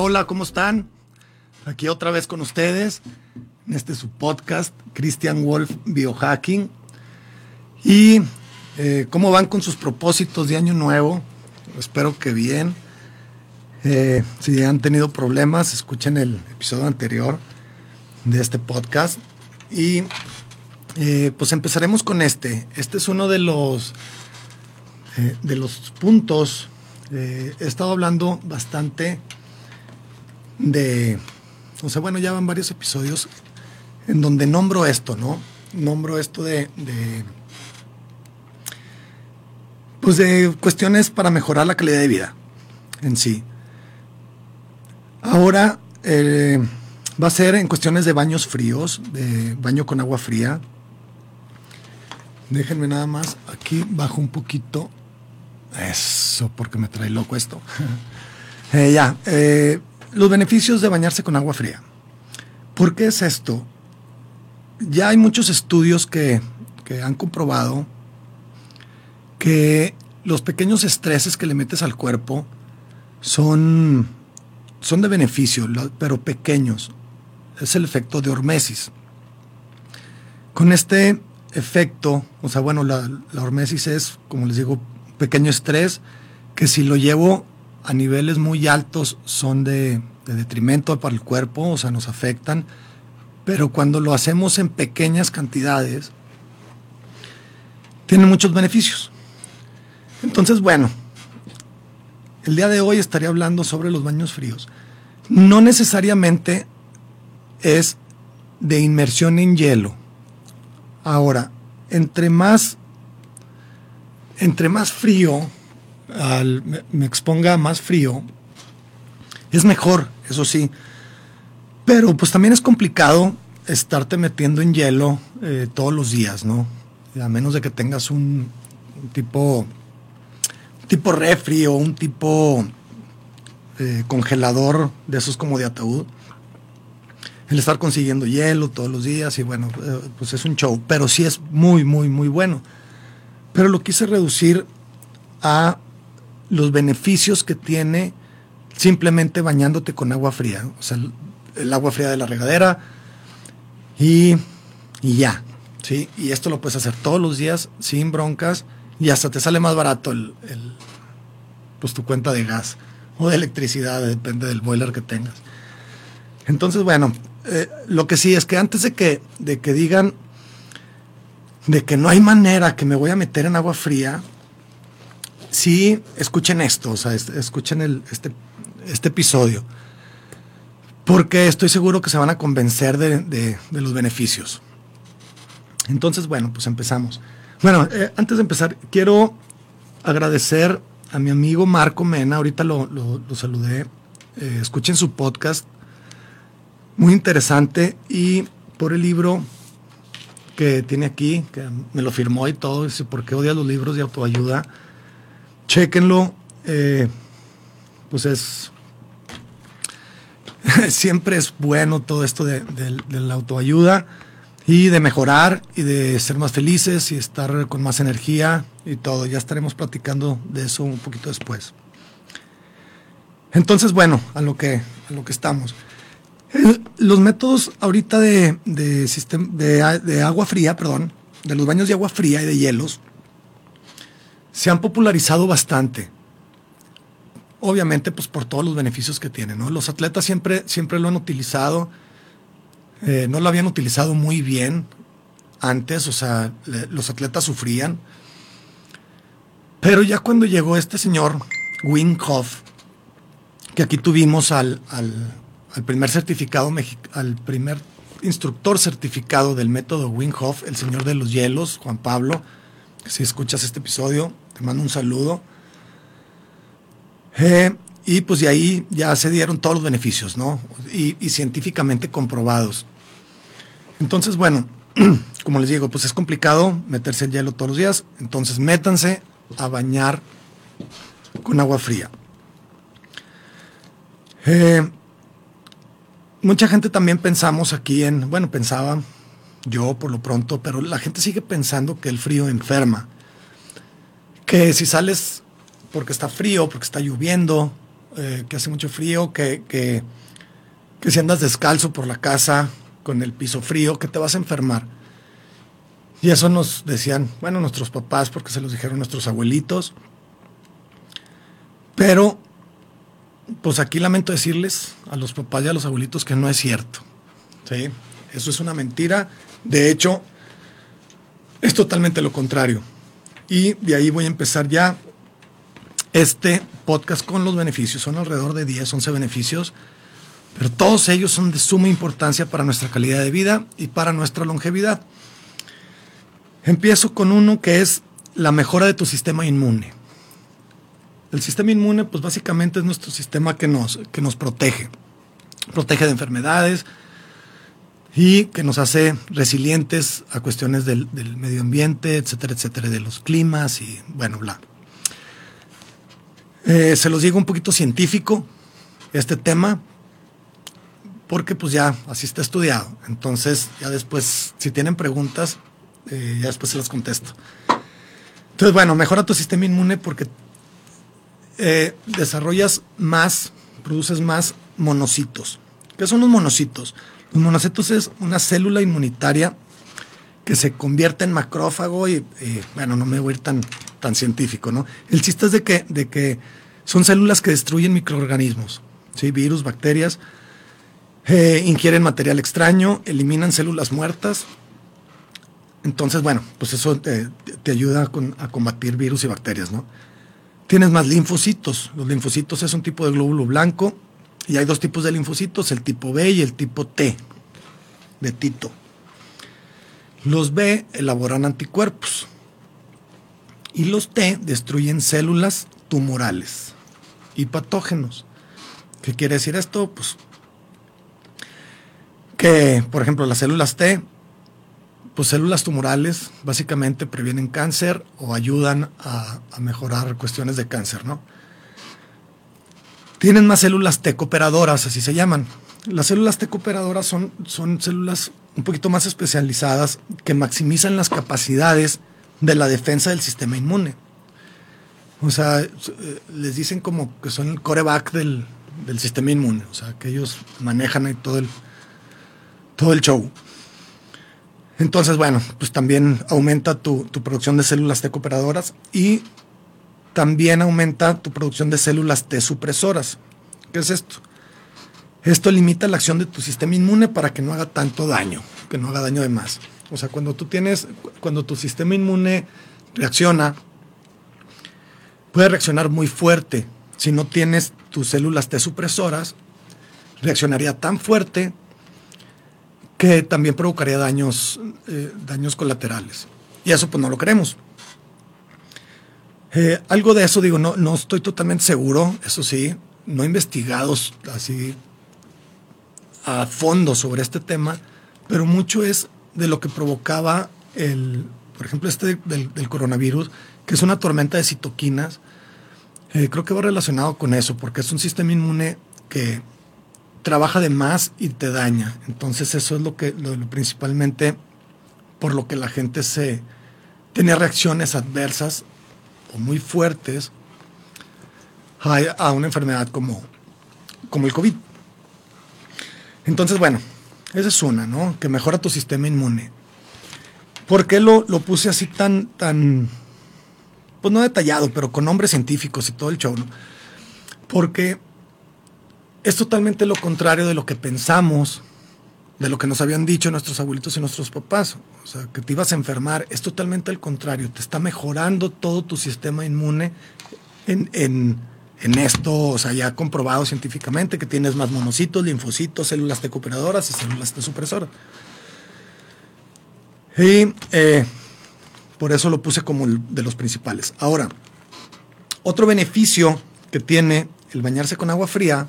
Hola, ¿cómo están? Aquí otra vez con ustedes en este su podcast, Christian Wolf Biohacking. Y eh, cómo van con sus propósitos de año nuevo. Espero que bien. Eh, si han tenido problemas, escuchen el episodio anterior de este podcast. Y eh, pues empezaremos con este. Este es uno de los, de los puntos. he estado hablando bastante de, o sea, bueno, ya van varios episodios en donde nombro esto, ¿no? Nombro esto de, de pues de cuestiones para mejorar la calidad de vida en sí. Ahora eh, va a ser en cuestiones de baños fríos, de baño con agua fría. Déjenme nada más, aquí bajo un poquito. Eso, porque me trae loco esto. eh, ya, eh, los beneficios de bañarse con agua fría. ¿Por qué es esto? Ya hay muchos estudios que, han comprobado que los pequeños estreses que le metes al cuerpo son, son de beneficio, pero pequeños. Es el efecto de hormesis. Con este efecto, o sea, bueno, la, la hormesis es, como les digo, pequeño estrés que si lo llevo a niveles muy altos son de, detrimento para el cuerpo, o sea, nos afectan, pero cuando lo hacemos en pequeñas cantidades, tiene muchos beneficios. Entonces, bueno, el día de hoy estaría hablando sobre los baños fríos. No necesariamente es de inmersión en hielo. Ahora, entre más, entre más frío al, me, exponga más frío, es mejor, eso sí. Pero pues también es complicado estarte metiendo en hielo eh, todos los días, ¿no? A menos de que tengas un, tipo, tipo refri o un tipo eh, congelador de esos como de ataúd. El estar consiguiendo hielo todos los días y bueno, eh, pues es un show, pero sí es muy, muy, muy bueno. Pero lo quise reducir a los beneficios que tiene simplemente bañándote con agua fría. O sea, el, agua fría de la regadera y, ya. ¿sí? Y esto lo puedes hacer todos los días sin broncas y hasta te sale más barato el, pues tu cuenta de gas o de electricidad, depende del boiler que tengas. Entonces, bueno, eh, lo que sí es que antes de que, de que digan de que no hay manera que me voy a meter en agua fría, sí escuchen esto, o sea, escuchen el, este, este episodio, porque estoy seguro que se van a convencer de, los beneficios. Entonces, bueno, pues empezamos. Bueno, eh, antes de empezar, quiero agradecer a mi amigo Marco Mena, ahorita lo, saludé, eh, escuchen su podcast, muy interesante, y por el libro que tiene aquí, que me lo firmó y todo, dice, ¿por qué odia los libros de autoayuda? Chequenlo. Eh, pues es. siempre es bueno todo esto de, la autoayuda y de mejorar y de ser más felices y estar con más energía y todo. Ya estaremos platicando de eso un poquito después. Entonces, bueno, a lo que, a lo que estamos. los métodos ahorita de, de, de agua fría, perdón, de los baños de agua fría y de hielos, se han popularizado bastante. Obviamente, pues por todos los beneficios que tienen. Los atletas siempre, siempre lo han utilizado, eh, no lo habían utilizado muy bien antes, o sea, los atletas sufrían. Pero ya cuando llegó este señor, Wim Hof, que aquí tuvimos al, al, primer certificado, al primer instructor certificado del método Wim Hof, el señor de los hielos, Juan Pablo. Si escuchas este episodio, te mando un saludo. Eh, y pues de ahí ya se dieron todos los beneficios, ¿no? Y, científicamente comprobados. Entonces, bueno, como les digo, pues es complicado meterse el hielo todos los días. Entonces, métanse a bañar con agua fría. Eh, mucha gente también pensamos aquí en, bueno, pensaba yo por lo pronto, pero la gente sigue pensando que el frío enferma. Que si sales porque está frío, porque está lloviendo, eh, que hace mucho frío, que, que, que si andas descalzo por la casa con el piso frío, que te vas a enfermar. Y eso nos decían, bueno, nuestros papás, porque se los dijeron nuestros abuelitos. Pero pues aquí lamento decirles a los papás y a los abuelitos que no es cierto. ¿sí? Eso es una mentira. De hecho, es totalmente lo contrario. Y de ahí voy a empezar ya este podcast con los beneficios. Son alrededor de 10, 11 beneficios, pero todos ellos son de suma importancia para nuestra calidad de vida y para nuestra longevidad. Empiezo con uno que es la mejora de tu sistema inmune. El sistema inmune, pues básicamente es nuestro sistema que nos, que nos protege. Protege de enfermedades y que nos hace resilientes a cuestiones del, medio ambiente, etcétera, etcétera, de los climas y bueno, bla. Eh, se los digo un poquito científico este tema, porque pues ya así está estudiado. Entonces, ya después, si tienen preguntas, eh, ya después se las contesto. Entonces, bueno, mejora tu sistema inmune porque eh, desarrollas más, produces más monocitos. ¿Qué son los monocitos? Los monocitos es una célula inmunitaria que se convierte en macrófago y, bueno, no me voy a ir tan, tan científico, ¿no? El chiste es de que, de que son células que destruyen microorganismos, ¿sí? virus, bacterias, eh, ingieren material extraño, eliminan células muertas. Entonces, bueno, pues eso te, ayuda a combatir virus y bacterias, ¿no? Tienes más linfocitos. Los linfocitos es un tipo de glóbulo blanco y hay dos tipos de linfocitos, el tipo B y el tipo T, de Tito. Los B elaboran anticuerpos y los T destruyen células tumorales y patógenos. ¿Qué quiere decir esto? Pues que, por ejemplo, las células T pues células tumorales básicamente previenen cáncer o ayudan a, mejorar cuestiones de cáncer, ¿no? Tienen más células T cooperadoras, así se llaman. Las células T cooperadoras son, son células un poquito más especializadas que maximizan las capacidades de la defensa del sistema inmune. O sea, eh, les dicen como que son el coreback del, del sistema inmune, o sea, que ellos manejan ahí todo el, todo el show. Entonces, bueno, pues también aumenta tu, producción de células T cooperadoras y también aumenta tu producción de células T supresoras. ¿Qué es esto? Esto limita la acción de tu sistema inmune para que no haga tanto daño, que no haga daño de más. O sea, cuando tú tienes, cuando tu sistema inmune reacciona, puede reaccionar muy fuerte. Si no tienes tus células T supresoras, reaccionaría tan fuerte que también provocaría daños, eh, daños colaterales. Y eso pues no lo queremos. Eh, algo de eso digo, no, no estoy totalmente seguro, eso sí, no he investigado así a fondo sobre este tema, pero mucho es de lo que provocaba el, por ejemplo, este del, coronavirus, que es una tormenta de citoquinas. Eh, creo que va relacionado con eso, porque es un sistema inmune que trabaja de más y te daña. Entonces eso es lo que lo, principalmente por lo que la gente se tenía reacciones adversas o muy fuertes a, una enfermedad como, como el COVID. Entonces, bueno, esa es una, ¿no? Que mejora tu sistema inmune. ¿Por qué lo, lo puse así tan, tan, pues no detallado, pero con nombres científicos y todo el show, ¿no? Porque es totalmente lo contrario de lo que pensamos, de lo que nos habían dicho nuestros abuelitos y nuestros papás. O sea, que te ibas a enfermar. Es totalmente al contrario. Te está mejorando todo tu sistema inmune en, en esto, o sea, ya comprobado científicamente que tienes más monocitos, linfocitos, células recuperadoras y células T supresoras. Y eh, por eso lo puse como de los principales. Ahora, otro beneficio que tiene el bañarse con agua fría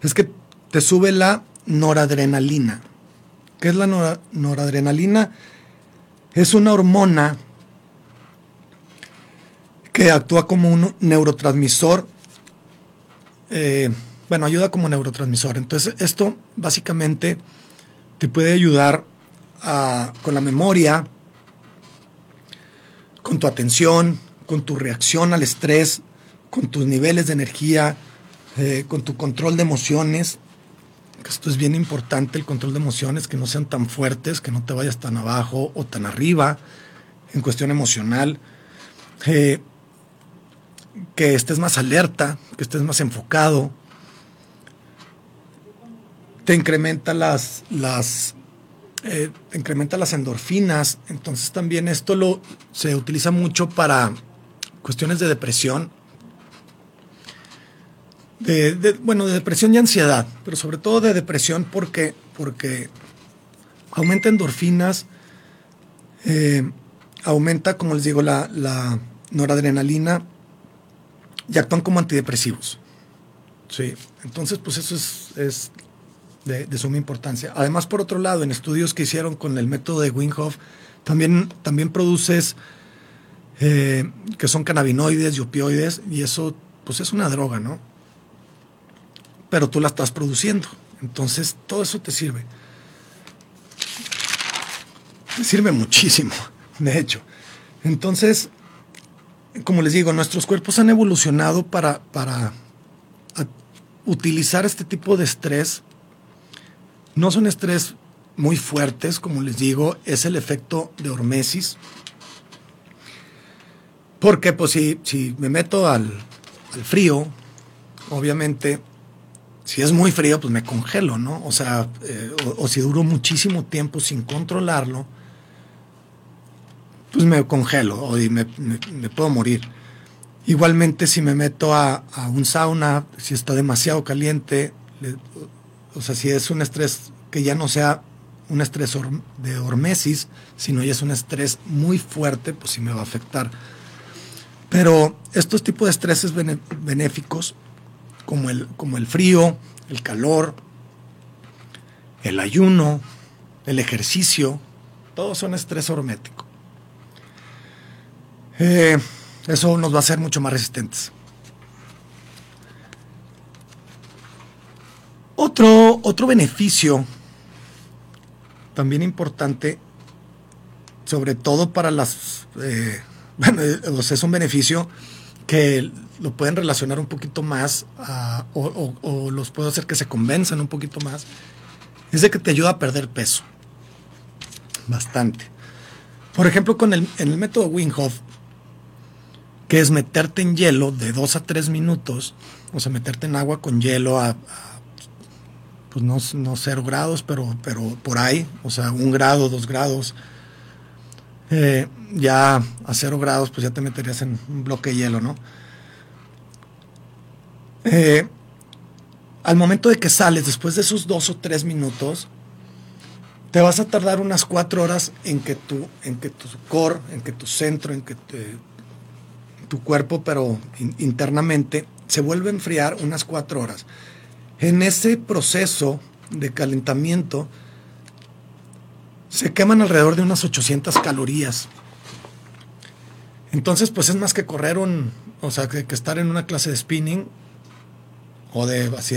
es que te sube la noradrenalina. ¿Qué es la noradrenalina? Es una hormona que actúa como un neurotransmisor. Eh, bueno, ayuda como neurotransmisor. Entonces, esto básicamente te puede ayudar con la memoria, con tu atención, con tu reacción al estrés, con tus niveles de energía, eh, con tu control de emociones. Esto es bien importante, el control de emociones, que no sean tan fuertes, que no te vayas tan abajo o tan arriba en cuestión emocional. Eh, que estés más alerta, que estés más enfocado. Te incrementa las, las eh, incrementa las endorfinas. Entonces también esto lo, se utiliza mucho para cuestiones de depresión. De, bueno, de depresión y ansiedad, pero sobre todo de depresión porque, porque aumenta endorfinas, eh, aumenta, como les digo, la, la, noradrenalina y actúan como antidepresivos. Sí, entonces pues eso es, es de, suma importancia. Además, por otro lado, en estudios que hicieron con el método de Wim también, también produces eh, que son cannabinoides y opioides, y eso pues es una droga, ¿no? Pero tú la estás produciendo. Entonces, todo eso te sirve. Te sirve muchísimo, de hecho. Entonces, como les digo, nuestros cuerpos han evolucionado para, para utilizar este tipo de estrés no son estrés muy fuertes, como les digo, es el efecto de hormesis. Porque pues si, si me meto al, frío, obviamente, si es muy frío, pues me congelo, ¿no? O sea, eh, o, si duro muchísimo tiempo sin controlarlo, pues me congelo y me, puedo morir. Igualmente, si me meto a, a, un sauna, si está demasiado caliente, o sea, si es un estrés que ya no sea un estrés de hormesis, sino ya es un estrés muy fuerte, pues sí me va a afectar. Pero estos tipos de estreses benéficos, como el, como el frío, el calor, el ayuno, el ejercicio, todos son estrés hormético. Eh, eso nos va a hacer mucho más resistentes. Otro, otro beneficio también importante, sobre todo para las... Eh, bueno, eh, es un beneficio que lo pueden relacionar un poquito más o, los puedo hacer que se convenzan un poquito más, es de que te ayuda a perder peso. Bastante. Por ejemplo, con el, en el método Wim que es meterte en hielo de 2 a 3 minutos, o sea, meterte en agua con hielo a pues no, no cero grados, pero, pero por ahí, o sea, un grado, dos grados. Eh, ya a cero grados, pues ya te meterías en un bloque de hielo, ¿no? Eh, al momento de que sales, después de esos dos o tres minutos, te vas a tardar unas cuatro horas en que tu, en que tu core, en que tu centro, en que tu cuerpo, pero internamente, se vuelve a enfriar unas cuatro horas. En ese proceso de calentamiento se queman alrededor de unas 800 calorías. Entonces, pues es más que correr un, o sea, que, estar en una clase de spinning o de así,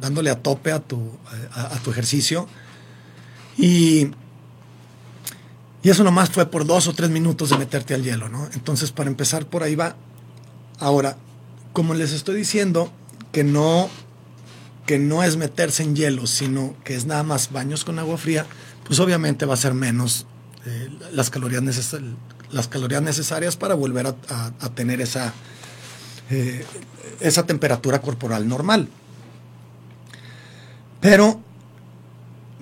dándole a tope a tu, a, tu ejercicio. Y, y eso nomás fue por dos o tres minutos de meterte al hielo, ¿no? Entonces, para empezar, por ahí va. Ahora, como les estoy diciendo, que no que no es meterse en hielo, sino que es nada más baños con agua fría, pues obviamente va a ser menos eh, las, calorías las calorías necesarias para volver a, tener esa, eh, esa temperatura corporal normal. Pero,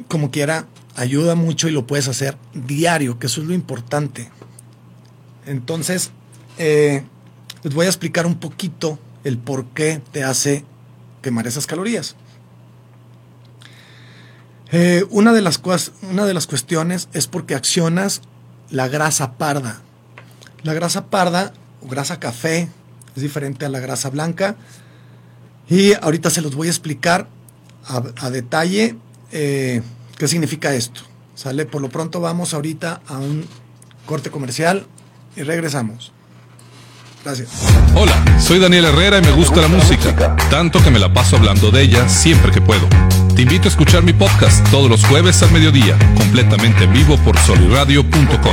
como quiera, ayuda mucho y lo puedes hacer diario, que eso es lo importante. Entonces, eh, les voy a explicar un poquito el por qué te hace quemar esas calorías. Eh, una, de las una de las cuestiones es porque accionas la grasa parda. La grasa parda o grasa café es diferente a la grasa blanca. Y ahorita se los voy a explicar a, detalle eh, qué significa esto. ¿Sale? Por lo pronto vamos ahorita a un corte comercial y regresamos. Gracias. Hola, soy Daniel Herrera y me gusta la música, tanto que me la paso hablando de ella siempre que puedo. Te invito a escuchar mi podcast todos los jueves al mediodía, completamente en vivo por soliradio.com.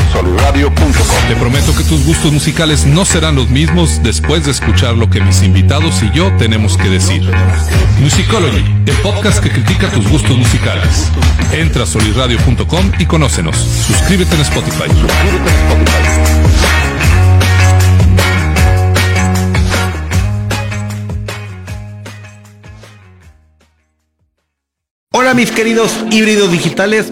Te prometo que tus gustos musicales no serán los mismos después de escuchar lo que mis invitados y yo tenemos que decir. Musicology, el podcast que critica tus gustos musicales. Entra a soliradio.com y conócenos. Suscríbete en Spotify. Hola mis queridos híbridos digitales,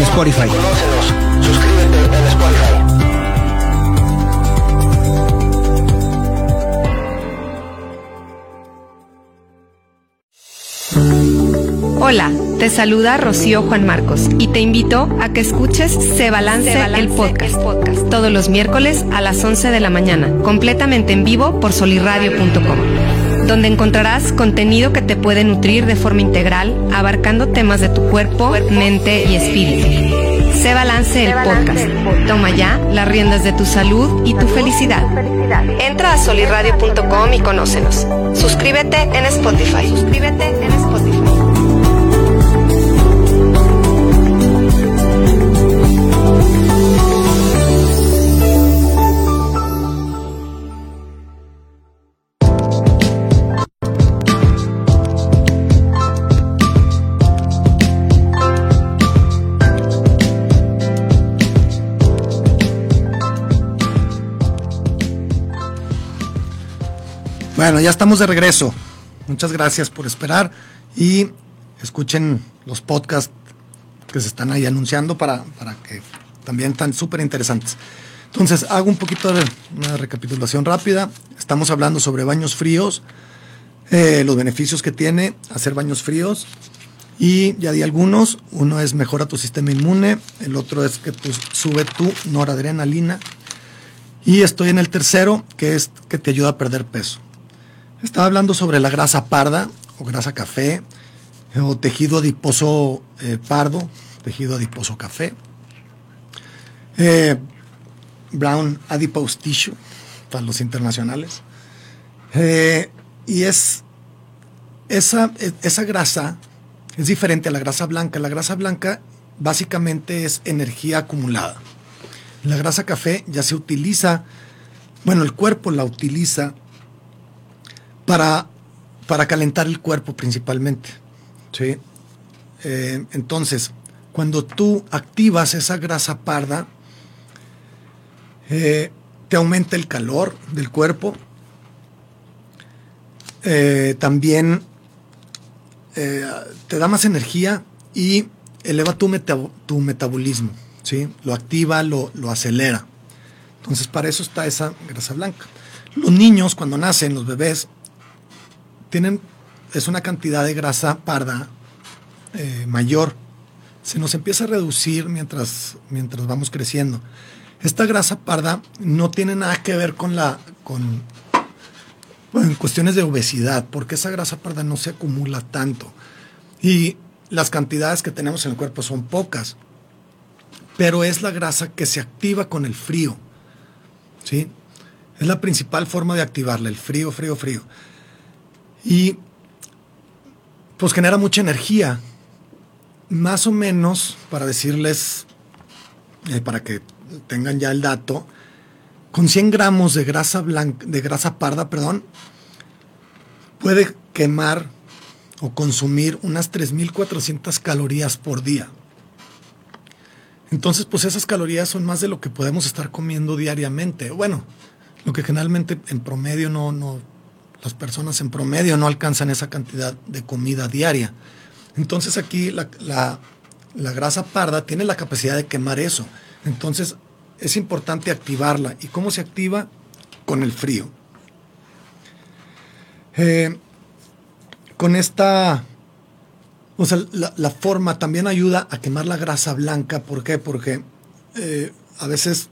Spotify. Suscríbete en Spotify. Hola, te saluda Rocío Juan Marcos y te invito a que escuches Se Balance, el, podcast, todos los miércoles a las 11 de la mañana, completamente en vivo por solirradio.com, donde encontrarás contenido que te puede nutrir de forma integral, abarcando temas de tu cuerpo, mente y espíritu. Se Balance el podcast. Toma ya las riendas de tu salud y tu felicidad. Entra a solirradio.com y conócenos. Suscríbete en Spotify. Suscríbete en Spotify. Bueno, ya estamos de regreso. Muchas gracias por esperar y escuchen los podcasts que se están ahí anunciando para, para que también están súper interesantes. Entonces, hago un poquito de una recapitulación rápida. Estamos hablando sobre baños fríos, eh, los beneficios que tiene hacer baños fríos. Y ya di algunos. Uno es mejora tu sistema inmune, el otro es que sube tu noradrenalina. Y estoy en el tercero, que es que te ayuda a perder peso. Estaba hablando sobre la grasa parda o grasa café o tejido adiposo eh, pardo, tejido adiposo café. Eh, brown adipose tissue para los internacionales. Eh, y es esa, esa grasa es diferente a la grasa blanca. La grasa blanca básicamente es energía acumulada. La grasa café ya se utiliza, bueno, el cuerpo la utiliza para, para calentar el cuerpo principalmente. ¿sí? Eh, entonces, cuando tú activas esa grasa parda, eh, te aumenta el calor del cuerpo, eh, también te da más energía y eleva tu, tu metabolismo, ¿sí? lo activa, lo, lo acelera. Entonces, para eso está esa grasa blanca. Los niños, cuando nacen, los bebés, tienen, es una cantidad de grasa parda eh, mayor. Se nos empieza a reducir mientras, mientras vamos creciendo. Esta grasa parda no tiene nada que ver con la, con, en cuestiones de obesidad, porque esa grasa parda no se acumula tanto. Y las cantidades que tenemos en el cuerpo son pocas, pero es la grasa que se activa con el frío. ¿sí? Es la principal forma de activarla, el frío, frío, frío. Y pues genera mucha energía. Más o menos, para decirles, eh, para que tengan ya el dato, con 100 gramos de grasa blanca, de grasa parda, perdón, puede quemar o consumir unas 3.400 calorías por día. Entonces, pues esas calorías son más de lo que podemos estar comiendo diariamente. Bueno, lo que generalmente en promedio no, no, las personas en promedio no alcanzan esa cantidad de comida diaria. Entonces aquí la, la grasa parda tiene la capacidad de quemar eso. Entonces es importante activarla. ¿Y cómo se activa? Con el frío. Eh, con esta, o sea, la, forma también ayuda a quemar la grasa blanca. ¿Por qué? Porque eh, a veces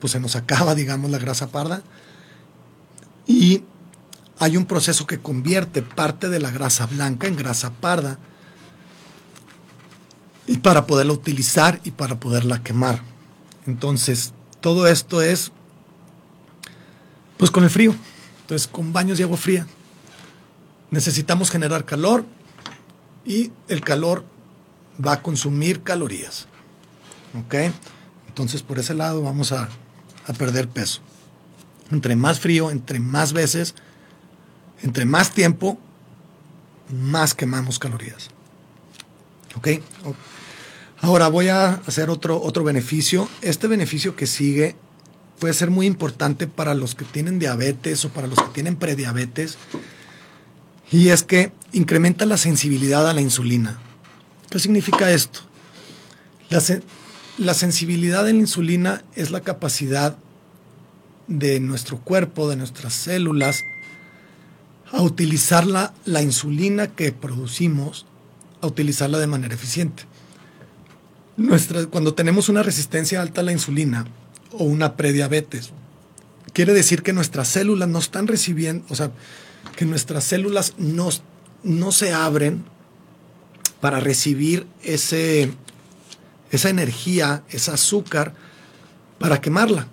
pues se nos acaba, digamos, la grasa parda y hay un proceso que convierte parte de la grasa blanca en grasa parda y para poderla utilizar y para poderla quemar. Entonces, todo esto es pues con el frío. Entonces, con baños de agua fría. Necesitamos generar calor y el calor va a consumir calorías. ¿Ok? Entonces, por ese lado vamos a, a perder peso. Entre más frío, entre más veces, entre más tiempo, más quemamos calorías. ¿Ok? Ahora voy a hacer otro, otro beneficio. Este beneficio que sigue puede ser muy importante para los que tienen diabetes o para los que tienen prediabetes. Y es que incrementa la sensibilidad a la insulina. ¿Qué significa esto? La, la sensibilidad a la insulina es la capacidad de nuestro cuerpo, de nuestras células, a utilizar la, la insulina que producimos, a utilizarla de manera eficiente cuando tenemos una resistencia alta a la insulina o una prediabetes, quiere decir que nuestras células no están recibiendo, o sea, que nuestras células no, no se abren para recibir ese, esa energía, ese azúcar, para quemarla.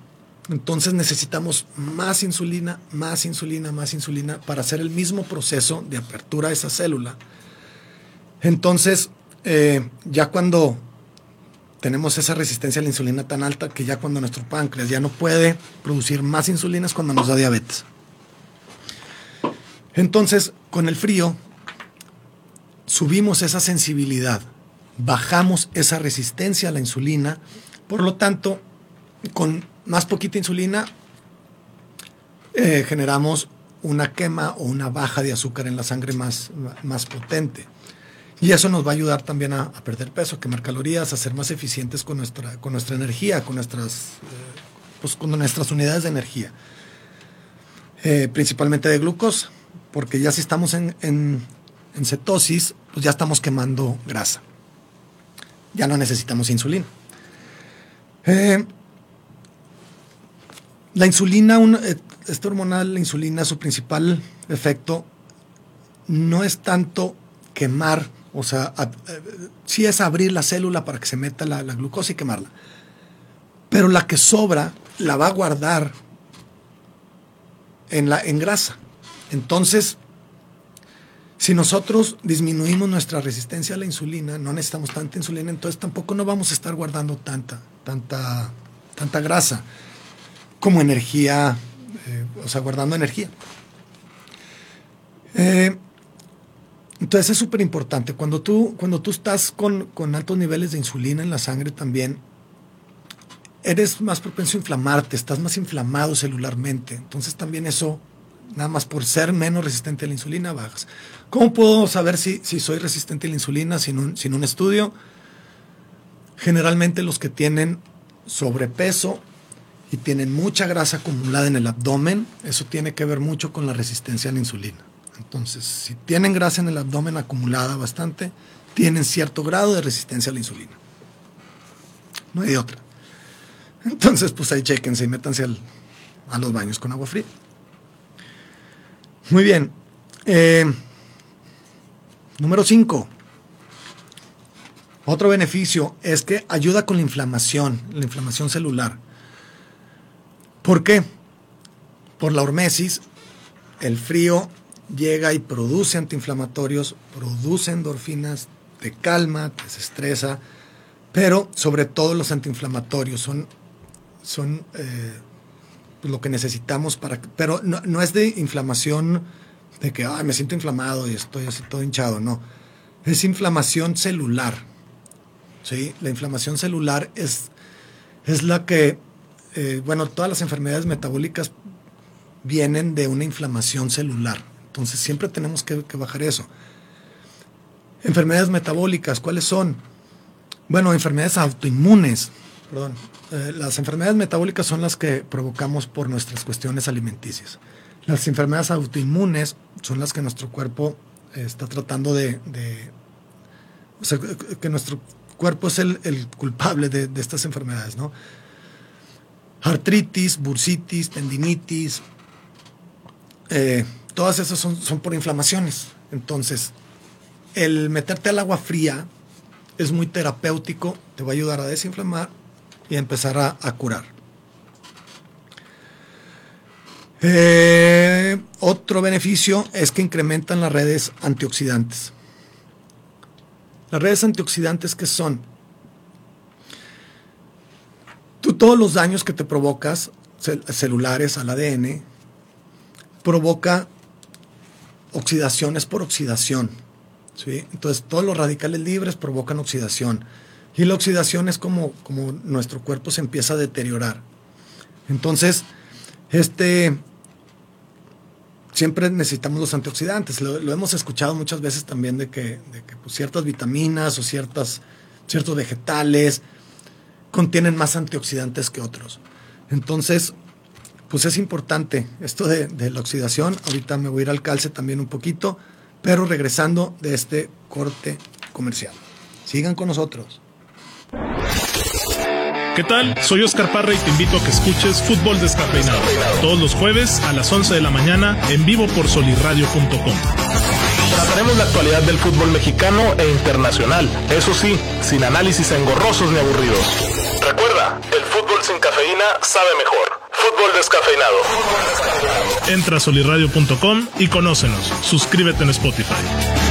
Entonces necesitamos más insulina, más insulina, más insulina para hacer el mismo proceso de apertura de esa célula. Entonces, eh, ya cuando tenemos esa resistencia a la insulina tan alta que ya cuando nuestro páncreas ya no puede producir más insulina es cuando nos da diabetes. Entonces, con el frío, subimos esa sensibilidad, bajamos esa resistencia a la insulina, por lo tanto, con más poquita insulina, eh, generamos una quema o una baja de azúcar en la sangre más, más potente. Y eso nos va a ayudar también a, perder peso, quemar calorías, a ser más eficientes con nuestra, con nuestra energía, con nuestras, eh, pues, con nuestras unidades de energía. Eh, principalmente de glucosa, porque ya si estamos en, en, cetosis, pues ya estamos quemando grasa. Ya no necesitamos insulina. La insulina, esta hormonal, la insulina, su principal efecto no es tanto quemar o sea, sí es abrir la célula para que se meta la, glucosa y quemarla. Pero la que sobra la va a guardar en, la, en grasa. Entonces, si nosotros disminuimos nuestra resistencia a la insulina, no necesitamos tanta insulina, entonces tampoco no vamos a estar guardando tanta, tanta, tanta grasa como energía, eh, o sea, guardando energía. Eh, entonces es súper importante. Cuando tú, cuando tú estás con, altos niveles de insulina en la sangre también, eres más propenso a inflamarte, estás más inflamado celularmente. Entonces también eso, nada más por ser menos resistente a la insulina, bajas. ¿Cómo puedo saber si, si soy resistente a la insulina sin un, sin un estudio? Generalmente los que tienen sobrepeso y tienen mucha grasa acumulada en el abdomen, eso tiene que ver mucho con la resistencia a la insulina. Entonces, si tienen grasa en el abdomen acumulada bastante, tienen cierto grado de resistencia a la insulina. No hay otra. Entonces, pues ahí chequense y métanse a los baños con agua fría. Muy bien. Eh, número 5. Otro beneficio es que ayuda con la inflamación, la inflamación celular. ¿Por qué? Por la hormesis, el frío llega y produce antiinflamatorios, produce endorfinas, te calma, te desestresa, pero sobre todo los antiinflamatorios son, son eh, lo que necesitamos para... Pero no, es de inflamación de que Ay, me siento inflamado y estoy así todo hinchado. No, es inflamación celular. ¿sí? La inflamación celular es, es la que, eh, bueno, todas las enfermedades metabólicas vienen de una inflamación celular. Entonces siempre tenemos que, bajar eso. Enfermedades metabólicas, ¿cuáles son? Bueno, enfermedades autoinmunes. Perdón. Eh, las enfermedades metabólicas son las que provocamos por nuestras cuestiones alimenticias. Las enfermedades autoinmunes son las que nuestro cuerpo eh, está tratando de, o sea, que nuestro cuerpo es el, culpable de, estas enfermedades, ¿no? Artritis, bursitis, tendinitis, eh, todas esas son, son por inflamaciones. Entonces, el meterte al agua fría es muy terapéutico, te va a ayudar a desinflamar y a empezar a, curar. Eh, otro beneficio es que incrementan las redes antioxidantes. Las redes antioxidantes, ¿qué son? Tú todos los daños que te provocas, celulares al ADN, provoca oxidaciones por oxidación. ¿sí? Entonces, todos los radicales libres provocan oxidación. Y la oxidación es como, como nuestro cuerpo se empieza a deteriorar. Entonces, este, siempre necesitamos los antioxidantes. Lo, hemos escuchado muchas veces también de que, pues, ciertas vitaminas o ciertas, ciertos vegetales contienen más antioxidantes que otros. Entonces, pues es importante esto de, la oxidación. Ahorita me voy a ir al calce también un poquito, pero regresando de este corte comercial. Sigan con nosotros. ¿Qué tal? Soy Oscar Parra y te invito a que escuches Fútbol Descafeinado todos los jueves a las 11 de la mañana en vivo por solirradio.com. Trataremos la actualidad del fútbol mexicano e internacional, eso sí, sin análisis engorrosos ni aburridos. Recuerda, el fútbol sin cafeína sabe mejor. Fútbol descafeinado. Entra a solirradio.com y conócenos. Suscríbete en Spotify.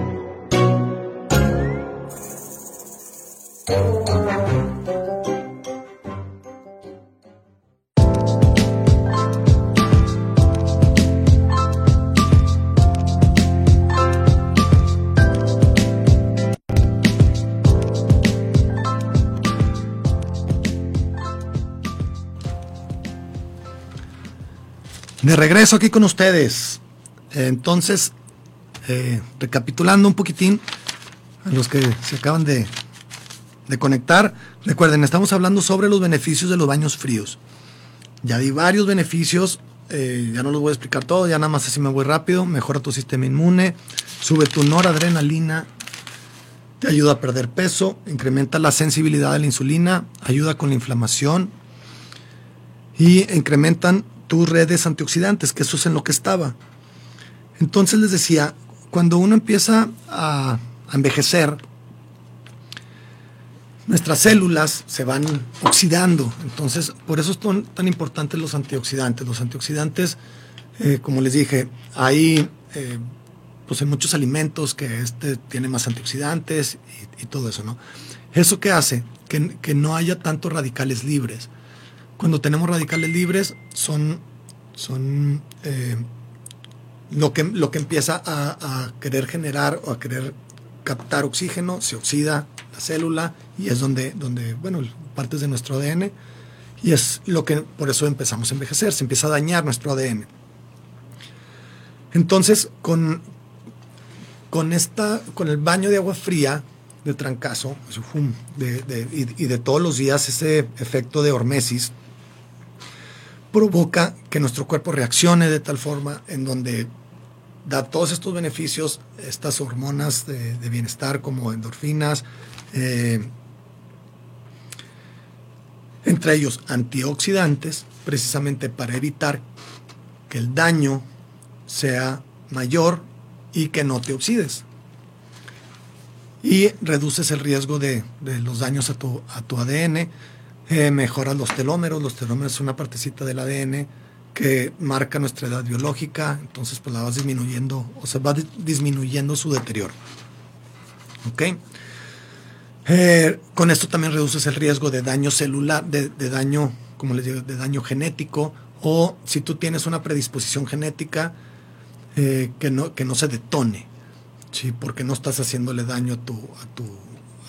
De regreso aquí con ustedes. Entonces, eh, recapitulando un poquitín, a los que se acaban de, de conectar, recuerden, estamos hablando sobre los beneficios de los baños fríos. Ya di varios beneficios, eh, ya no los voy a explicar todo, ya nada más así me voy rápido. Mejora tu sistema inmune, sube tu noradrenalina, te ayuda a perder peso, incrementa la sensibilidad a la insulina, ayuda con la inflamación y incrementan tus redes antioxidantes, que eso es en lo que estaba. Entonces les decía, cuando uno empieza a, envejecer, nuestras células se van oxidando. Entonces, por eso son tan importantes los antioxidantes. Los antioxidantes, eh, como les dije, hay eh, pues en muchos alimentos que este tiene más antioxidantes y, todo eso, ¿no? ¿Eso qué hace? Que, que no haya tantos radicales libres. Cuando tenemos radicales libres son, son eh, lo que, lo que empieza a, querer generar o a querer captar oxígeno, se oxida la célula y es donde, donde, bueno, partes de nuestro ADN y es lo que por eso empezamos a envejecer, se empieza a dañar nuestro ADN. Entonces, con, con, esta, con el baño de agua fría de trancazo y, de todos los días, ese efecto de hormesis provoca que nuestro cuerpo reaccione de tal forma en donde da todos estos beneficios, estas hormonas de, bienestar como endorfinas, eh, entre ellos antioxidantes, precisamente para evitar que el daño sea mayor y que no te oxides. Y reduces el riesgo de, de los daños a tu, a tu ADN, eh, mejoras los telómeros, los telómeros son una partecita del ADN que marca nuestra edad biológica, entonces pues la vas disminuyendo, o sea, va disminuyendo su deterioro. ¿Ok? Eh, con esto también reduces el riesgo de daño celular, de, daño, como les digo, de daño genético, o si tú tienes una predisposición genética, eh, que, no, que no se detone, ¿sí? porque no estás haciéndole daño a tu, a tu,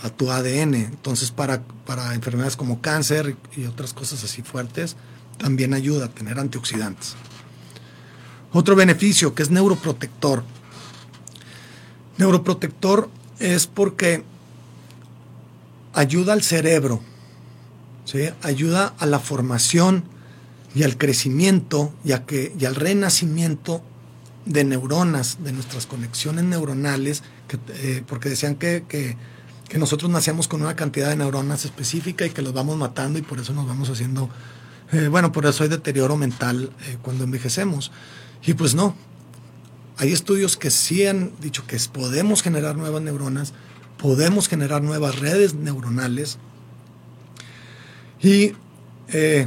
a tu ADN. Entonces, para, para enfermedades como cáncer y otras cosas así fuertes, también ayuda a tener antioxidantes. Otro beneficio que es neuroprotector. Neuroprotector es porque ayuda al cerebro, ¿sí? ayuda a la formación y al crecimiento y, que, y al renacimiento de neuronas, de nuestras conexiones neuronales, eh, porque decían que, que, que, nosotros nacíamos con una cantidad de neuronas específica y que los vamos matando y por eso nos vamos haciendo, eh, bueno, por eso hay deterioro mental eh, cuando envejecemos. Y pues no, hay estudios que sí han dicho que podemos generar nuevas neuronas, podemos generar nuevas redes neuronales y eh,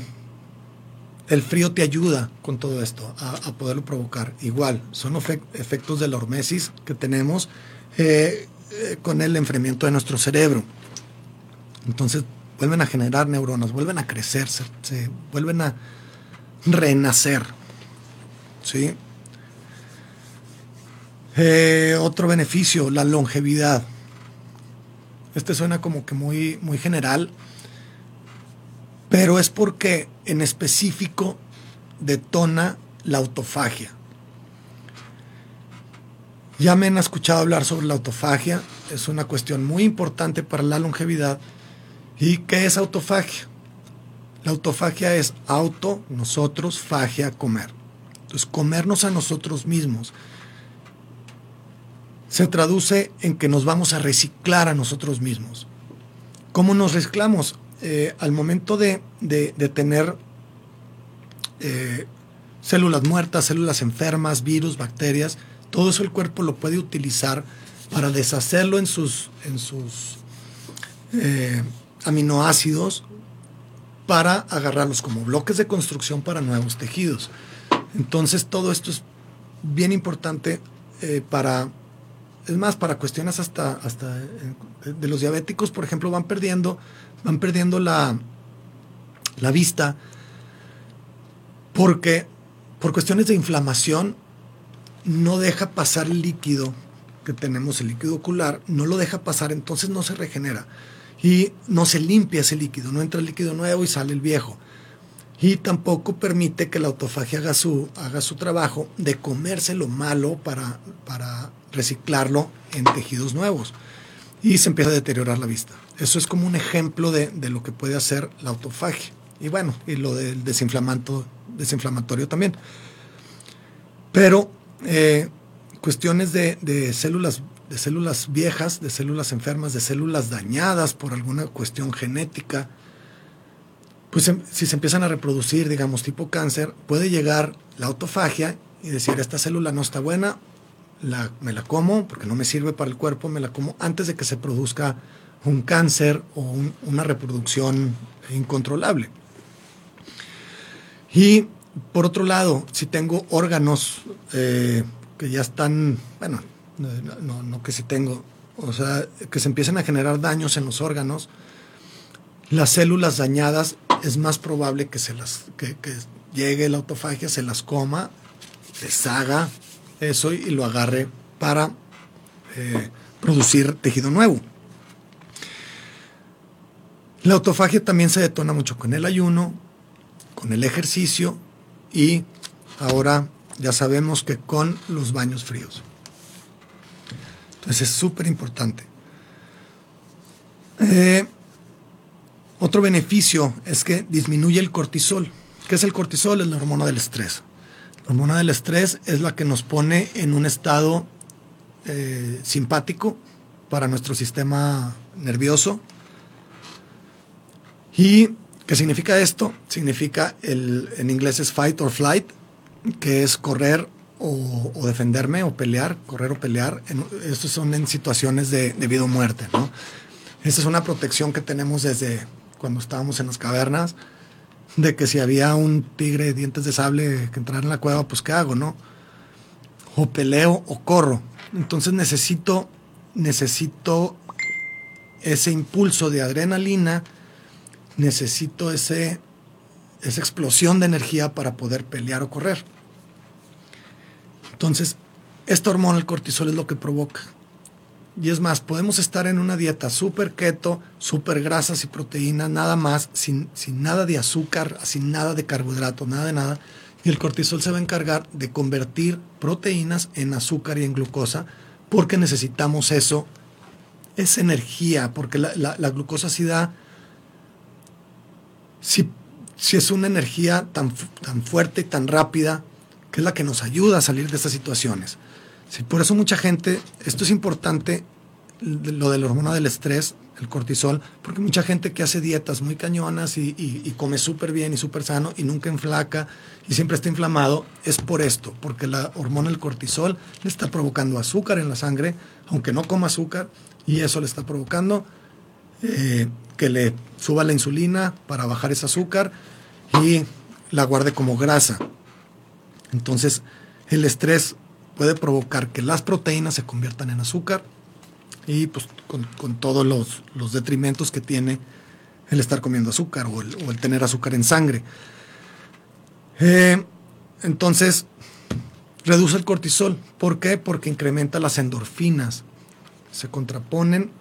el frío te ayuda con todo esto a, poderlo provocar. Igual, son efectos de la hormesis que tenemos con el enfriamiento de nuestro cerebro. Entonces vuelven a generar neuronas, vuelven a crecer, vuelven a renacer. ¿sí? Eh, otro beneficio, la longevidad. Este suena como que muy, muy general, pero es porque en específico detona la autofagia. Ya me han escuchado hablar sobre la autofagia, es una cuestión muy importante para la longevidad. ¿Y qué es autofagia? La autofagia es auto, nosotros, fagia, comer. Entonces, comernos a nosotros mismos se traduce en que nos vamos a reciclar a nosotros mismos. ¿Cómo nos reciclamos? Eh, al momento de, de, tener eh, células muertas, células enfermas, virus, bacterias, todo eso el cuerpo lo puede utilizar para deshacerlo en sus, en sus eh, aminoácidos para agarrarlos como bloques de construcción para nuevos tejidos. Entonces todo esto es bien importante eh, para es más, para cuestiones hasta, hasta eh, de los diabéticos, por ejemplo, van perdiendo, van perdiendo la, la vista porque por cuestiones de inflamación no deja pasar el líquido que tenemos, el líquido ocular, no lo deja pasar, entonces no se regenera y no se limpia ese líquido, no entra el líquido nuevo y sale el viejo. Y tampoco permite que la autofagia haga su, haga su trabajo de comerse lo malo para, para reciclarlo en tejidos nuevos. Y se empieza a deteriorar la vista. Eso es como un ejemplo de, de lo que puede hacer la autofagia. Y bueno, y lo del desinflamatorio también. Pero eh, cuestiones de, de, células, de células viejas, de células enfermas, de células dañadas por alguna cuestión genética, pues si se empiezan a reproducir, digamos, tipo cáncer, puede llegar la autofagia y decir, esta célula no está buena, la, me la como porque no me sirve para el cuerpo, me la como antes de que se produzca un cáncer o un, una reproducción incontrolable. Y por otro lado, si tengo órganos eh, que ya están, bueno, no, no, que si tengo, o sea, que se empiecen a generar daños en los órganos, las células dañadas es más probable que se las que, llegue la autofagia, se las coma, deshaga eso y lo agarre para eh, producir tejido nuevo. La autofagia también se detona mucho con el ayuno, con el ejercicio y ahora ya sabemos que con los baños fríos. Entonces es súper importante. Eh, otro beneficio es que disminuye el cortisol. ¿Qué es el cortisol? Es la hormona del estrés. La hormona del estrés es la que nos pone en un estado eh, simpático para nuestro sistema nervioso ¿Y qué significa esto? Significa, el, en inglés es fight or flight, que es correr o, defenderme o pelear, correr o pelear. estos son en situaciones de, vida o muerte, ¿no? Esa es una protección que tenemos desde cuando estábamos en las cavernas, de que si había un tigre de dientes de sable que entrara en la cueva, pues ¿qué hago, no? O peleo o corro. Entonces necesito, necesito ese impulso de adrenalina necesito ese, esa explosión de energía para poder pelear o correr. Entonces, esta hormona, el cortisol, es lo que provoca. Y es más, podemos estar en una dieta súper keto, súper grasas y proteínas, nada más, sin, sin nada de azúcar, sin nada de carbohidrato, nada de nada. Y el cortisol se va a encargar de convertir proteínas en azúcar y en glucosa, porque necesitamos eso, esa energía, porque la, la glucosa sí da si, es una energía tan, tan fuerte y tan rápida que es la que nos ayuda a salir de estas situaciones. por eso mucha gente, esto es importante, lo de la hormona del estrés, el cortisol, porque mucha gente que hace dietas muy cañonas y, come súper bien y súper sano y nunca enflaca y siempre está inflamado, es por esto, porque la hormona del cortisol le está provocando azúcar en la sangre, aunque no coma azúcar, y eso le está provocando eh, que le suba la insulina para bajar ese azúcar y la guarde como grasa. Entonces, el estrés puede provocar que las proteínas se conviertan en azúcar y pues con, todos los, detrimentos que tiene el estar comiendo azúcar o el, tener azúcar en sangre. Eh, entonces, reduce el cortisol. ¿Por qué? Porque incrementa las endorfinas. Se contraponen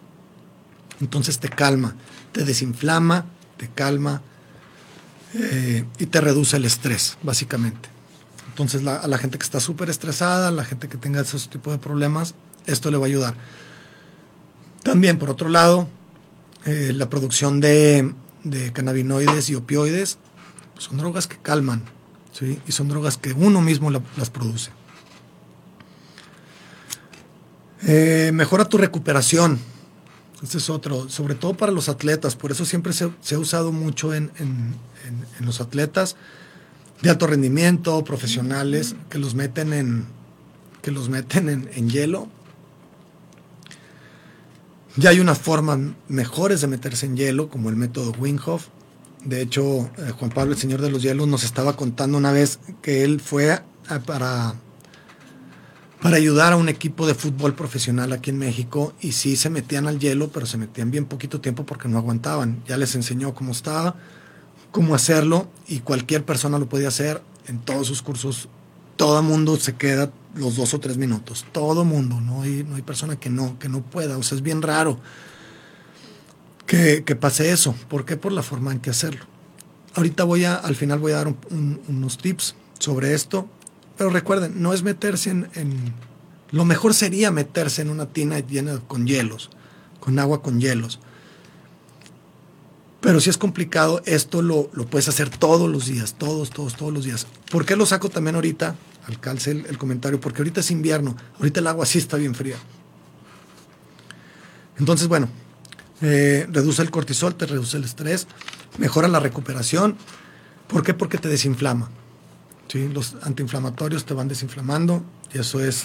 entonces te calma, te desinflama, te calma eh, y te reduce el estrés, básicamente. Entonces a la gente que está súper estresada, a la gente que tenga esos tipos de problemas, esto le va a ayudar. También, por otro lado, eh, la producción de, cannabinoides y opioides pues, son drogas que calman, ¿sí? y son drogas que uno mismo las produce. Eh, mejora tu recuperación. Este es otro, sobre todo para los atletas, por eso siempre se, ha usado mucho en, los atletas de alto rendimiento, profesionales, que los meten en, que los meten en, hielo. Ya hay unas formas mejores de meterse en hielo, como el método Winghoff. De hecho, eh, Juan Pablo, el señor de los hielos, nos estaba contando una vez que él fue para para ayudar a un equipo de fútbol profesional aquí en México y sí se metían al hielo, pero se metían bien poquito tiempo porque no aguantaban. Ya les enseñó cómo estaba, cómo hacerlo y cualquier persona lo podía hacer en todos sus cursos. Todo mundo se queda los dos o tres minutos, todo mundo, no hay, no hay persona que no, que no pueda, o sea, es bien raro que, pase eso. ¿Por qué? Por la forma en que hacerlo. Ahorita voy a, al final voy a dar unos tips sobre esto pero recuerden, no es meterse en, Lo mejor sería meterse en una tina llena con hielos, con agua con hielos. Pero si es complicado, esto lo, puedes hacer todos los días, todos, todos, todos los días. ¿Por qué lo saco también ahorita? Alcance el, comentario, porque ahorita es invierno, ahorita el agua sí está bien fría. Entonces, bueno, eh, reduce el cortisol, te reduce el estrés, mejora la recuperación. ¿Por qué? Porque te desinflama. Los antiinflamatorios te van desinflamando y eso es,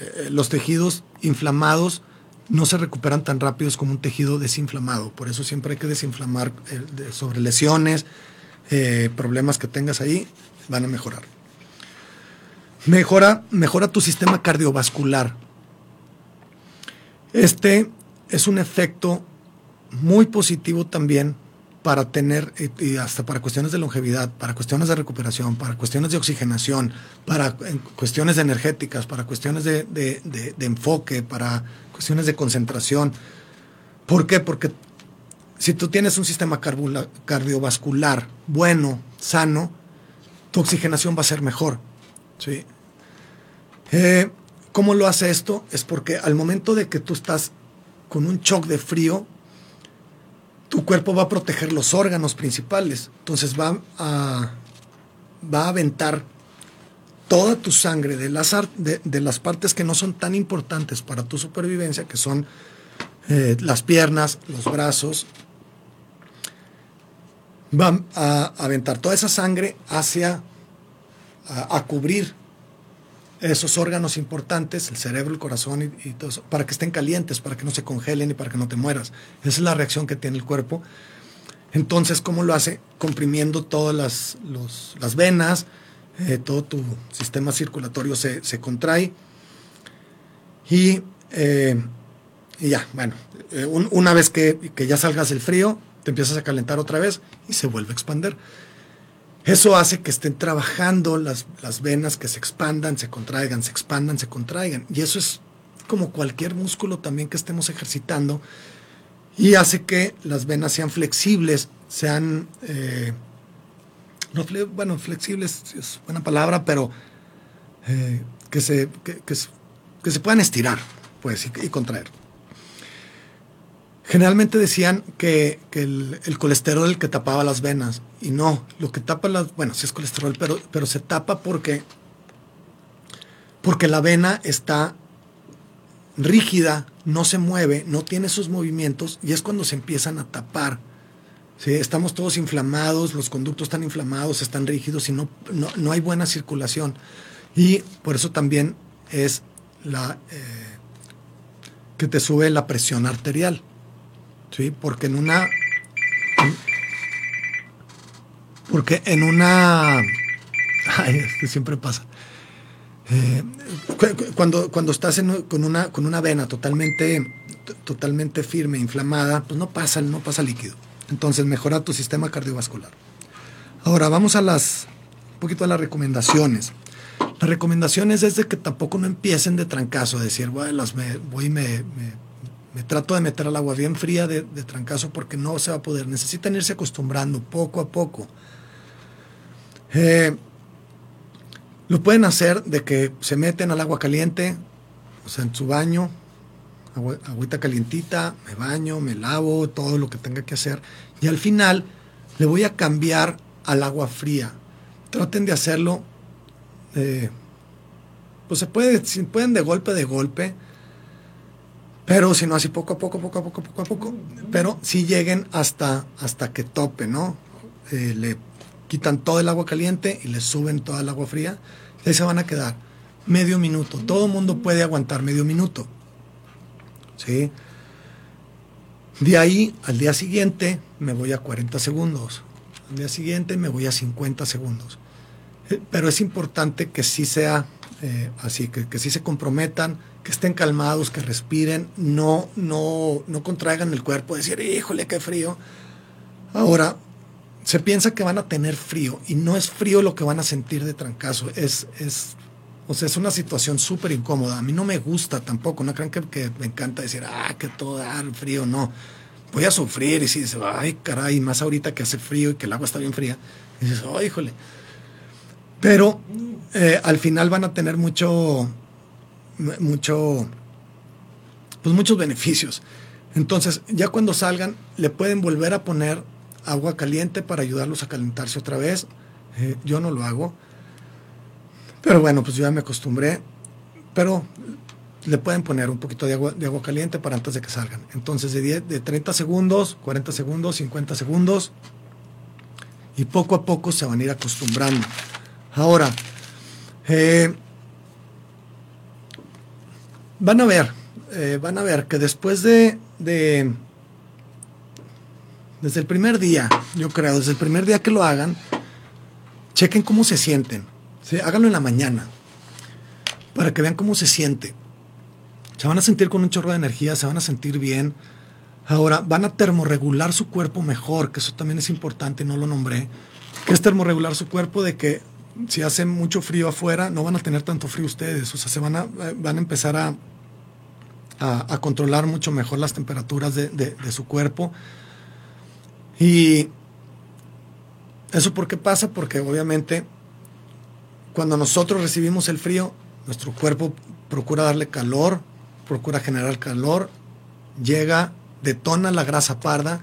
eh, los tejidos inflamados no se recuperan tan rápidos como un tejido desinflamado. Por eso siempre hay que desinflamar eh, sobre lesiones, eh, problemas que tengas ahí, van a mejorar. Mejora, mejora tu sistema cardiovascular. Este es un efecto muy positivo también para tener, y hasta para cuestiones de longevidad, para cuestiones de recuperación, para cuestiones de oxigenación, para cuestiones energéticas, para cuestiones de, de enfoque, para cuestiones de concentración. ¿Por qué? Porque si tú tienes un sistema cardiovascular bueno, sano, tu oxigenación va a ser mejor. ¿sí? Eh, ¿Cómo lo hace esto? Es porque al momento de que tú estás con un shock de frío, tu cuerpo va a proteger los órganos principales. Entonces va a, va a aventar toda tu sangre de las, de, las partes que no son tan importantes para tu supervivencia, que son eh, las piernas, los brazos, va a aventar toda esa sangre hacia, a, cubrir esos órganos importantes, el cerebro, el corazón y, todo eso, para que estén calientes, para que no se congelen y para que no te mueras. Esa es la reacción que tiene el cuerpo. Entonces, ¿cómo lo hace? Comprimiendo todas las, las venas, eh, todo tu sistema circulatorio se, contrae. Y, eh, ya, bueno, eh, una vez que, que ya salgas del frío, te empiezas a calentar otra vez y se vuelve a expander. Eso hace que estén trabajando las, las venas, que se expandan, se contraigan, se expandan, se contraigan. Y eso es como cualquier músculo también que estemos ejercitando. Y hace que las venas sean flexibles, sean, no, bueno, flexibles es buena palabra, pero eh, que, se, que, se puedan estirar pues, y contraer. Generalmente decían que, el, colesterol el que tapaba las venas. Y no, lo que tapa las, bueno, sí es colesterol, pero, pero se tapa porque, porque la vena está rígida, no se mueve, no tiene sus movimientos y es cuando se empiezan a tapar. ¿Sí? Estamos todos inflamados, los conductos están inflamados, están rígidos y no, no, hay buena circulación. Y por eso también es la, eh, que te sube la presión arterial. ¿sí? Porque en una... Porque en una... Ay, es que siempre pasa. Eh, cuando, cuando estás con, una, con una vena totalmente, totalmente firme, inflamada, pues no pasa, no pasa líquido. Entonces mejora tu sistema cardiovascular. Ahora vamos a las, un poquito a las recomendaciones. Las recomendaciones es de que tampoco no empiecen de trancazo, decir, bueno, las voy y me me trato de meter al agua bien fría de, trancazo porque no se va a poder. Necesitan irse acostumbrando poco a poco. Eh, lo pueden hacer de que se meten al agua caliente, o sea, en su baño, agüita calientita, me baño, me lavo, todo lo que tenga que hacer. Y al final le voy a cambiar al agua fría. Traten de hacerlo, eh, pues se puede, si pueden de golpe de golpe pero si no, así poco a poco, poco a poco, poco a poco. Pero si lleguen hasta, hasta que tope, ¿no? Eh, le quitan todo el agua caliente y le suben toda el agua fría. Y ahí se van a quedar medio minuto. Todo el mundo puede aguantar medio minuto. ¿Sí? De ahí al día siguiente me voy a 40 segundos. Al día siguiente me voy a 50 segundos. Eh, pero es importante que sí sea eh, así, que, que sí se comprometan que estén calmados, que respiren, no, no, no contraigan el cuerpo, decir, híjole, qué frío. Ahora, se piensa que van a tener frío y no es frío lo que van a sentir de trancazo, es, es, o sea, es una situación súper incómoda. A mí no me gusta tampoco, no crean que, me encanta decir, ah, que todo da frío, no. Voy a sufrir y si dices, ay, caray, más ahorita que hace frío y que el agua está bien fría, y dices, oh, híjole. Pero eh, al final van a tener mucho, mucho, pues muchos beneficios. Entonces, ya cuando salgan, le pueden volver a poner agua caliente para ayudarlos a calentarse otra vez. Eh, yo no lo hago. Pero bueno, pues yo ya me acostumbré. Pero le pueden poner un poquito de agua, de agua caliente para antes de que salgan. Entonces, de, de 30 segundos, 40 segundos, 50 segundos. Y poco a poco se van a ir acostumbrando. Ahora, eh, van a ver, eh, van a ver que después de, de, desde el primer día, yo creo, desde el primer día que lo hagan, chequen cómo se sienten. Háganlo en la mañana, para que vean cómo se siente. Se van a sentir con un chorro de energía, se van a sentir bien. Ahora, van a termorregular su cuerpo mejor, que eso también es importante, no lo nombré. Que es termorregular su cuerpo de que si hace mucho frío afuera, no van a tener tanto frío ustedes. O sea, se van a, van a empezar a, a, controlar mucho mejor las temperaturas de, de, su cuerpo. Y eso por qué pasa? Porque obviamente cuando nosotros recibimos el frío, nuestro cuerpo procura darle calor, procura generar calor, llega, detona la grasa parda,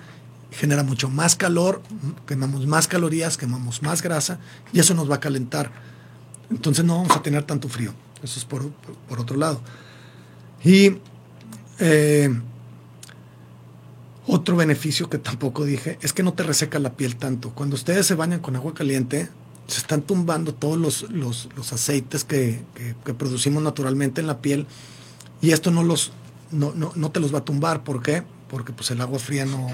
genera mucho más calor, quemamos más calorías, quemamos más grasa y eso nos va a calentar. Entonces no vamos a tener tanto frío. Eso es por, por otro lado. Y eh, otro beneficio que tampoco dije es que no te reseca la piel tanto. Cuando ustedes se bañan con agua caliente, se están tumbando todos los, los, aceites que, producimos naturalmente en la piel y esto no, los, no, no, te los va a tumbar. ¿Por qué? Porque pues, el agua fría no,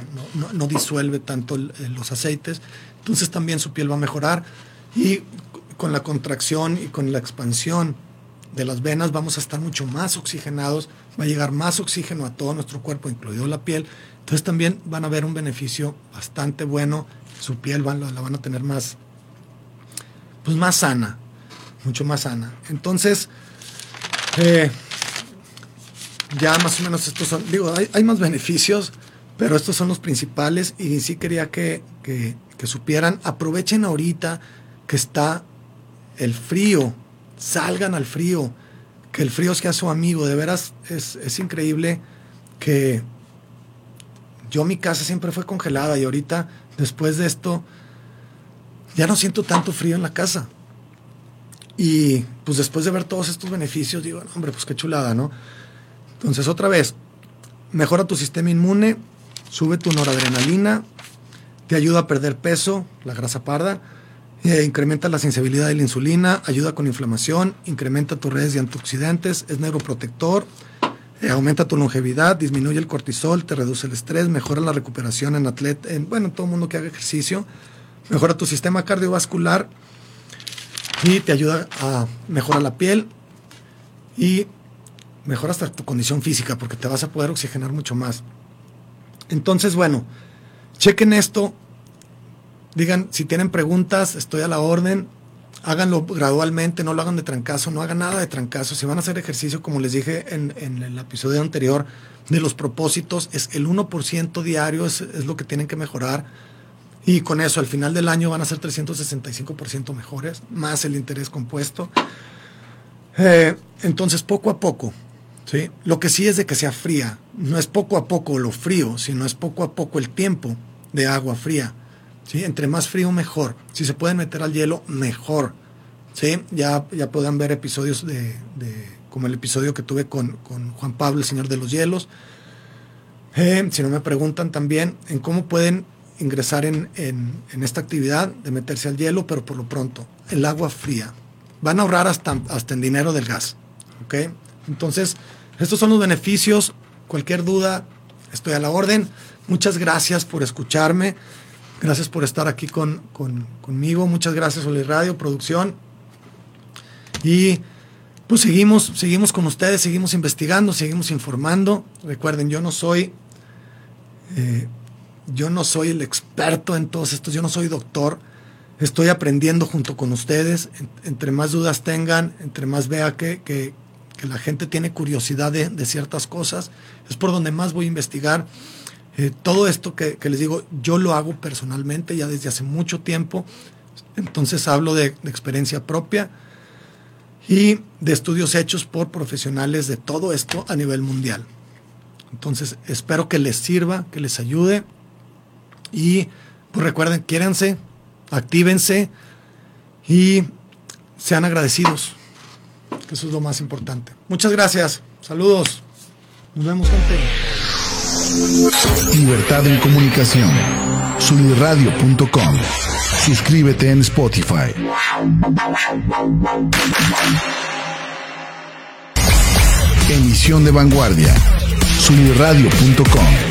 no disuelve tanto los aceites. Entonces también su piel va a mejorar y con la contracción y con la expansión de las venas vamos a estar mucho más oxigenados, va a llegar más oxígeno a todo nuestro cuerpo, incluido la piel. Entonces también van a ver un beneficio bastante bueno, su piel la, van a tener más, pues más sana, mucho más sana. Entonces, eh, ya más o menos estos son, digo, hay, más beneficios, pero estos son los principales y sí quería que, que, que supieran, aprovechen ahorita que está el frío, salgan al frío, que el frío sea su amigo. De veras es, increíble que yo mi casa siempre fue congelada y ahorita, después de esto, ya no siento tanto frío en la casa. Y pues después de ver todos estos beneficios, digo, hombre, pues qué chulada, ¿no? Entonces, otra vez, mejora tu sistema inmune, sube tu noradrenalina, te ayuda a perder peso, la grasa parda, eh, incrementa la sensibilidad de la insulina, ayuda con inflamación, incrementa tus redes de antioxidantes, es neuroprotector, eh, aumenta tu longevidad, disminuye el cortisol, te reduce el estrés, mejora la recuperación en atleta, en, bueno, todo mundo que haga ejercicio, mejora tu sistema cardiovascular y te ayuda a mejorar la piel y mejora hasta tu condición física porque te vas a poder oxigenar mucho más. Entonces, bueno, chequen esto, Digan, si tienen preguntas, estoy a la orden. Háganlo gradualmente, no lo hagan de trancazo, no hagan nada de trancazo. Si van a hacer ejercicio, como les dije en, el episodio anterior, de los propósitos, es el 1% diario, es, lo que tienen que mejorar. Y con eso, al final del año van a ser 365% mejores, más el interés compuesto. Eh, entonces, poco a poco, ¿sí? Lo que sí es de que sea fría. No es poco a poco lo frío, sino es poco a poco el tiempo de agua fría. Entre más frío, mejor. Si se pueden meter al hielo, mejor. ¿sí? Ya, ya puedan ver episodios de, como el episodio que tuve con, Juan Pablo, el Señor de los Hielos. Eh, si no me preguntan también en cómo pueden ingresar en, esta actividad de meterse al hielo, pero por lo pronto, el agua fría. Van a ahorrar hasta, hasta en dinero del gas. ¿ok? Entonces, estos son los beneficios. Cualquier duda, estoy a la orden. Muchas gracias por escucharme. Gracias por estar aquí con, conmigo. Muchas gracias, Oli Radio, producción. Y pues seguimos, seguimos con ustedes, seguimos investigando, seguimos informando. Recuerden, yo no soy, eh, yo no soy el experto en todos estos, yo no soy doctor. Estoy aprendiendo junto con ustedes. entre más dudas tengan, entre más vea que, que, la gente tiene curiosidad de, de ciertas cosas, es por donde más voy a investigar eh, todo esto que, les digo, yo lo hago personalmente ya desde hace mucho tiempo, entonces hablo de, experiencia propia y de estudios hechos por profesionales de todo esto a nivel mundial. Entonces espero que les sirva, que les ayude y pues recuerden, quiéranse, actívense y sean agradecidos, eso es lo más importante. Muchas gracias, saludos, nos vemos gente. Libertad en comunicación. Sunirradio.com. Suscríbete en Spotify. Emisión de vanguardia. Sunirradio.com.